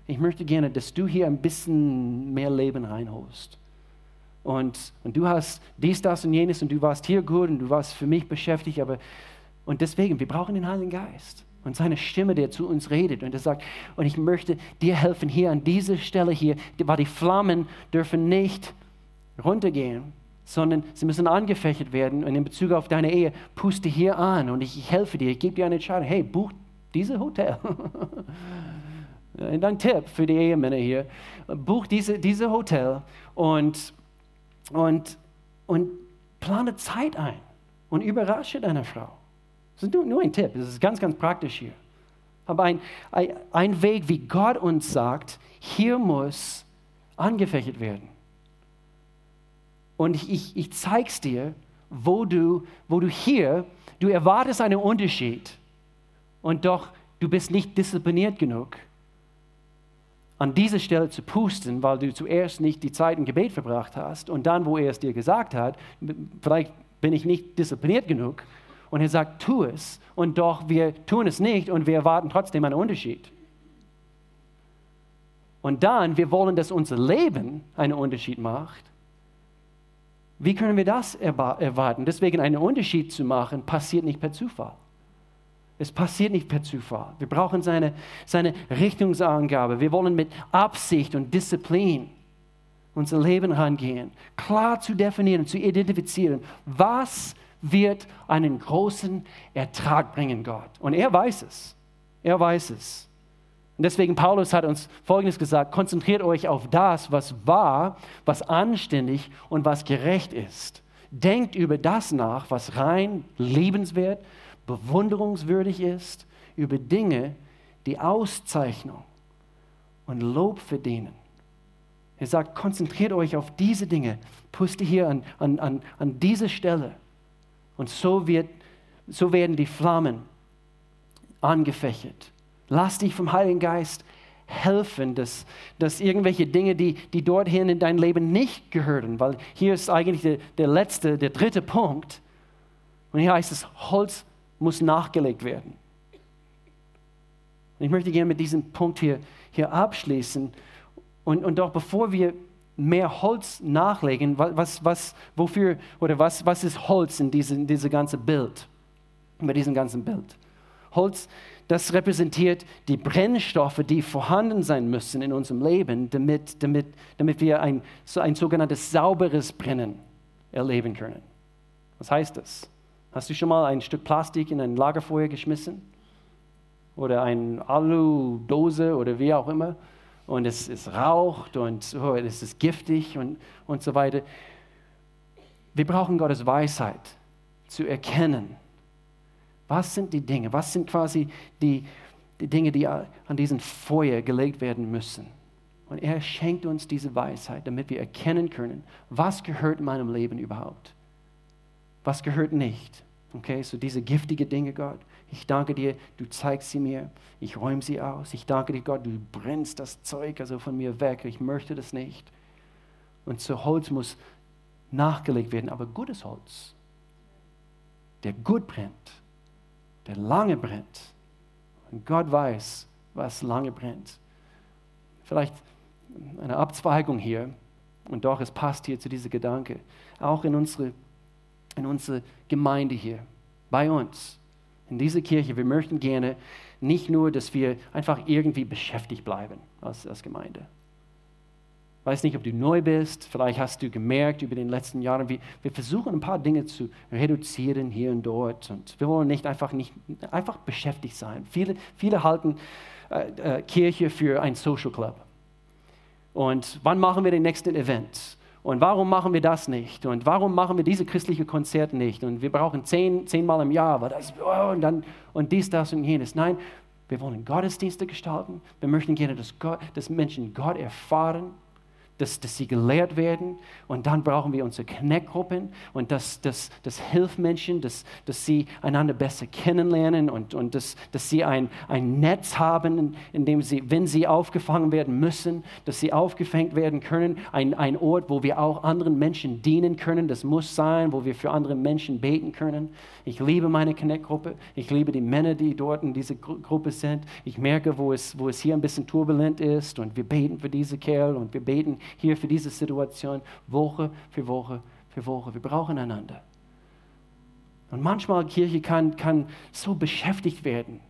ich möchte gerne, dass du hier ein bisschen mehr Leben reinholst. Und, und du hast dies, das und jenes und du warst hier gut und du warst für mich beschäftigt, aber und deswegen, wir brauchen den Heiligen Geist und seine Stimme, der zu uns redet. Und er sagt, und ich möchte dir helfen hier an dieser Stelle hier, weil die Flammen dürfen nicht runtergehen, sondern sie müssen angefächert werden. Und in Bezug auf deine Ehe, puste hier an und ich, helfe dir, ich gebe dir eine Entscheidung. Hey, buch dieses Hotel. Ein Tipp für die Ehemänner hier. Buch diese, diese Hotel und, und, und plane Zeit ein und überrasche deine Frau. Das ist nur, ein Tipp, das ist ganz, ganz praktisch hier. Aber ein, ein, ein Weg, wie Gott uns sagt, hier muss angefächert werden. Und ich, ich, ich zeige es dir, wo du, wo du hier, du erwartest einen Unterschied und doch du bist nicht diszipliniert genug, an dieser Stelle zu pusten, weil du zuerst nicht die Zeit im Gebet verbracht hast und dann, wo er es dir gesagt hat, vielleicht bin ich nicht diszipliniert genug, und er sagt, tu es. Und doch, wir tun es nicht und wir erwarten trotzdem einen Unterschied. Und dann, wir wollen, dass unser Leben einen Unterschied macht. Wie können wir das erwarten? Deswegen einen Unterschied zu machen, passiert nicht per Zufall. Es passiert nicht per Zufall. Wir brauchen seine, seine Richtungsangabe. Wir wollen mit Absicht und Disziplin unser Leben rangehen, klar zu definieren, zu identifizieren, was wird einen großen Ertrag bringen, Gott. Und er weiß es. Er weiß es. Und deswegen, Paulus hat uns Folgendes gesagt, konzentriert euch auf das, was wahr, was anständig und was gerecht ist. Denkt über das nach, was rein, liebenswert, bewunderungswürdig ist, über Dinge, die Auszeichnung und Lob verdienen. Er sagt, konzentriert euch auf diese Dinge, puste hier an, an, an, an diese Stelle. Und so, wird, so werden die Flammen angefächert. Lass dich vom Heiligen Geist helfen, dass, dass irgendwelche Dinge, die, die dorthin in dein Leben nicht gehören, weil hier ist eigentlich der, der letzte, der dritte Punkt. Und hier heißt es, Holz muss nachgelegt werden. Und ich möchte gerne mit diesem Punkt hier, hier abschließen. Und, und doch bevor wir mehr Holz nachlegen, was, was, wofür oder was, was ist Holz in diesem in diese ganze Bild, bei diesem ganzen Bild? Holz das repräsentiert die Brennstoffe, die vorhanden sein müssen in unserem Leben, damit, damit, damit wir ein, so ein sogenanntes sauberes Brennen erleben können. Was heißt das? Hast du schon mal ein Stück Plastik in ein Lagerfeuer geschmissen? Oder eine Alu-Dose oder wie auch immer? Und es, es raucht und oh, es ist giftig und, und so weiter. Wir brauchen Gottes Weisheit zu erkennen, was sind die Dinge? Was sind quasi die, die Dinge, die an diesen Feuer gelegt werden müssen? Und er schenkt uns diese Weisheit, damit wir erkennen können, was gehört in meinem Leben überhaupt? Was gehört nicht? Okay, so diese giftigen Dinge, Gott. Ich danke dir, du zeigst sie mir. Ich räume sie aus. Ich danke dir, Gott, du brennst das Zeug also von mir weg. Ich möchte das nicht. Und so Holz muss nachgelegt werden, aber gutes Holz, der gut brennt der lange brennt. Und Gott weiß, was lange brennt. Vielleicht eine Abzweigung hier, und doch, es passt hier zu diesem Gedanke, auch in unsere, in unsere Gemeinde hier, bei uns, in dieser Kirche. Wir möchten gerne nicht nur, dass wir einfach irgendwie beschäftigt bleiben als, als Gemeinde weiß nicht, ob du neu bist, vielleicht hast du gemerkt über den letzten Jahren, wir, wir versuchen ein paar Dinge zu reduzieren hier und dort und wir wollen nicht einfach, nicht, einfach beschäftigt sein. Viele, viele halten äh, äh, Kirche für ein Social Club. Und wann machen wir den nächsten Event? Und warum machen wir das nicht? Und warum machen wir diese christliche Konzert nicht? Und wir brauchen zehn, zehnmal im Jahr, weil das, oh, und, dann, und dies, das und jenes. Nein, wir wollen Gottesdienste gestalten. Wir möchten gerne, dass, Gott, dass Menschen Gott erfahren dass, dass sie gelehrt werden. Und dann brauchen wir unsere Connect-Gruppen und das, das, das hilft Menschen, dass, dass sie einander besser kennenlernen und, und dass, dass sie ein, ein Netz haben, in dem sie, wenn sie aufgefangen werden müssen, dass sie aufgefängt werden können. Ein, ein Ort, wo wir auch anderen Menschen dienen können. Das muss sein, wo wir für andere Menschen beten können. Ich liebe meine Connect-Gruppe. Ich liebe die Männer, die dort in dieser Gruppe sind. Ich merke, wo es, wo es hier ein bisschen turbulent ist und wir beten für diese Kerl und wir beten hier für diese Situation Woche für Woche für Woche. Wir brauchen einander. Und manchmal Kirche kann, kann so beschäftigt werden.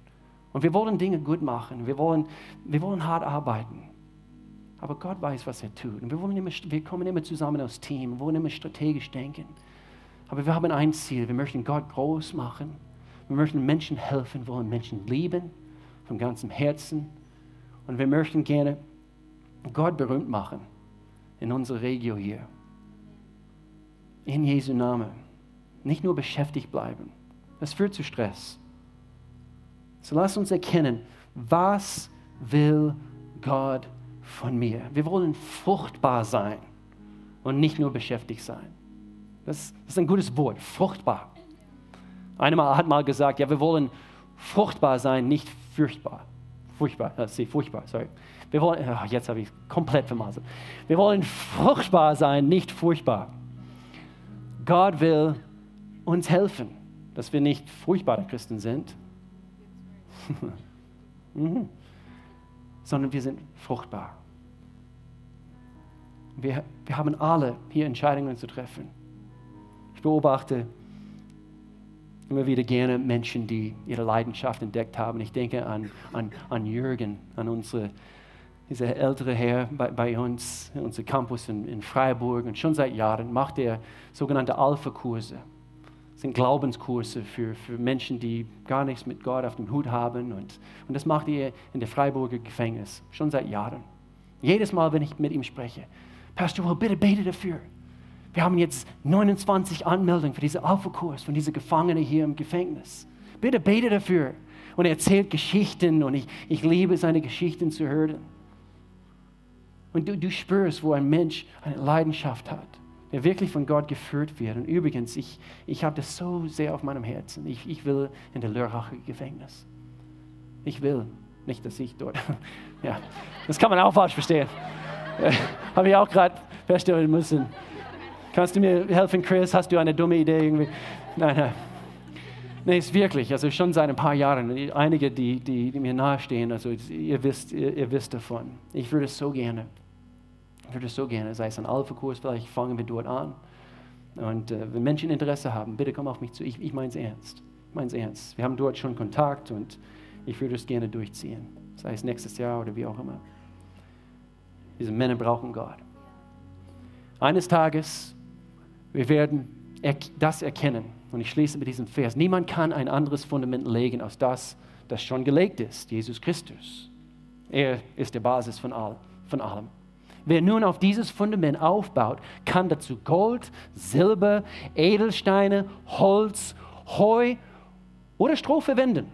Und wir wollen Dinge gut machen. Wir wollen, wir wollen hart arbeiten. Aber Gott weiß, was er tut. Und wir, wollen immer, wir kommen immer zusammen als Team. Wir wollen immer strategisch denken. Aber wir haben ein Ziel. Wir möchten Gott groß machen. Wir möchten Menschen helfen, wir wollen Menschen lieben von ganzem Herzen. Und wir möchten gerne Gott berühmt machen in unserer Region hier. In Jesu Namen. Nicht nur beschäftigt bleiben. Das führt zu Stress. So lass uns erkennen, was will Gott von mir? Wir wollen fruchtbar sein und nicht nur beschäftigt sein. Das, das ist ein gutes Wort, fruchtbar. Einer hat mal gesagt, ja, wir wollen fruchtbar sein, nicht furchtbar. Furchtbar, äh, see, furchtbar, sorry. Wir wollen, oh, jetzt habe ich komplett vermasselt. Wir wollen fruchtbar sein, nicht furchtbar. Gott will uns helfen, dass wir nicht furchtbare Christen sind, mhm. sondern wir sind fruchtbar. Wir, wir haben alle hier Entscheidungen zu treffen. Ich beobachte immer wieder gerne Menschen, die ihre Leidenschaft entdeckt haben. Ich denke an, an, an Jürgen, an unsere dieser ältere Herr bei, bei uns, in unserem Campus in, in Freiburg. Und schon seit Jahren macht er sogenannte Alpha-Kurse. Das sind Glaubenskurse für, für Menschen, die gar nichts mit Gott auf dem Hut haben. Und, und das macht er in der Freiburger Gefängnis, schon seit Jahren. Jedes Mal, wenn ich mit ihm spreche, Pastor Will, bitte bete dafür. Wir haben jetzt 29 Anmeldungen für diesen Alpha-Kurs von diesen Gefangenen hier im Gefängnis. Bitte bete dafür. Und er erzählt Geschichten und ich, ich liebe seine Geschichten zu hören. Und du, du spürst, wo ein Mensch eine Leidenschaft hat, der wirklich von Gott geführt wird. Und übrigens, ich, ich habe das so sehr auf meinem Herzen. Ich, ich will in der Lörracher Gefängnis. Ich will. Nicht, dass ich dort. ja, das kann man auch falsch verstehen. habe ich auch gerade feststellen müssen. Kannst du mir helfen, Chris? Hast du eine dumme Idee irgendwie? Nein, nein. Nee, ist wirklich, also schon seit ein paar Jahren, einige, die, die, die mir nahestehen, also ihr wisst, ihr, ihr, wisst davon. Ich würde es so gerne, würde es so gerne, sei es ein Alpha-Kurs, vielleicht fangen wir dort an. Und äh, wenn Menschen Interesse haben, bitte komm auf mich zu, ich, ich meine es ernst. Ich meine es ernst. Wir haben dort schon Kontakt und ich würde es gerne durchziehen, sei es nächstes Jahr oder wie auch immer. Diese Männer brauchen Gott. Eines Tages, wir werden das erkennen und ich schließe mit diesem Vers. Niemand kann ein anderes Fundament legen als das, das schon gelegt ist, Jesus Christus. Er ist die Basis von, all, von allem. Wer nun auf dieses Fundament aufbaut, kann dazu Gold, Silber, Edelsteine, Holz, Heu oder Stroh verwenden.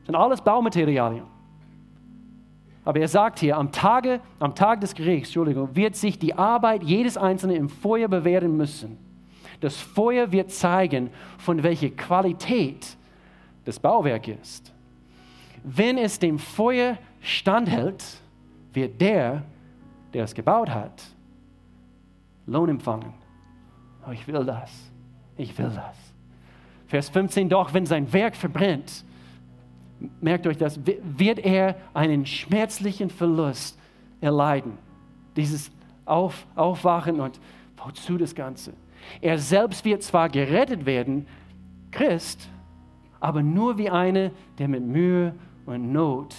Das sind alles Baumaterialien. Aber er sagt hier, am, Tage, am Tag des Gerichts Entschuldigung, wird sich die Arbeit jedes Einzelnen im Feuer bewähren müssen. Das Feuer wird zeigen, von welcher Qualität das Bauwerk ist. Wenn es dem Feuer standhält, wird der, der es gebaut hat, Lohn empfangen. Oh, ich will das. Ich will das. Vers 15, doch wenn sein Werk verbrennt, merkt euch das, wird er einen schmerzlichen Verlust erleiden. Dieses Auf, Aufwachen und wozu das Ganze? Er selbst wird zwar gerettet werden, Christ, aber nur wie eine, der mit Mühe und Not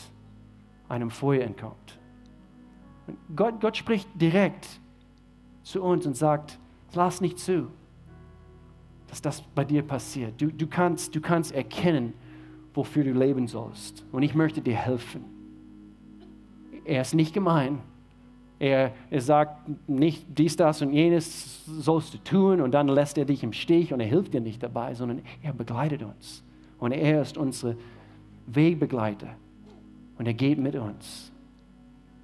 einem Feuer entkommt. Gott, Gott spricht direkt zu uns und sagt, lass nicht zu, dass das bei dir passiert. Du, du, kannst, du kannst erkennen, wofür du leben sollst. Und ich möchte dir helfen. Er ist nicht gemein. Er, er sagt nicht dies, das und jenes sollst du tun und dann lässt er dich im Stich und er hilft dir nicht dabei, sondern er begleitet uns. Und er ist unser Wegbegleiter. Und er geht mit uns.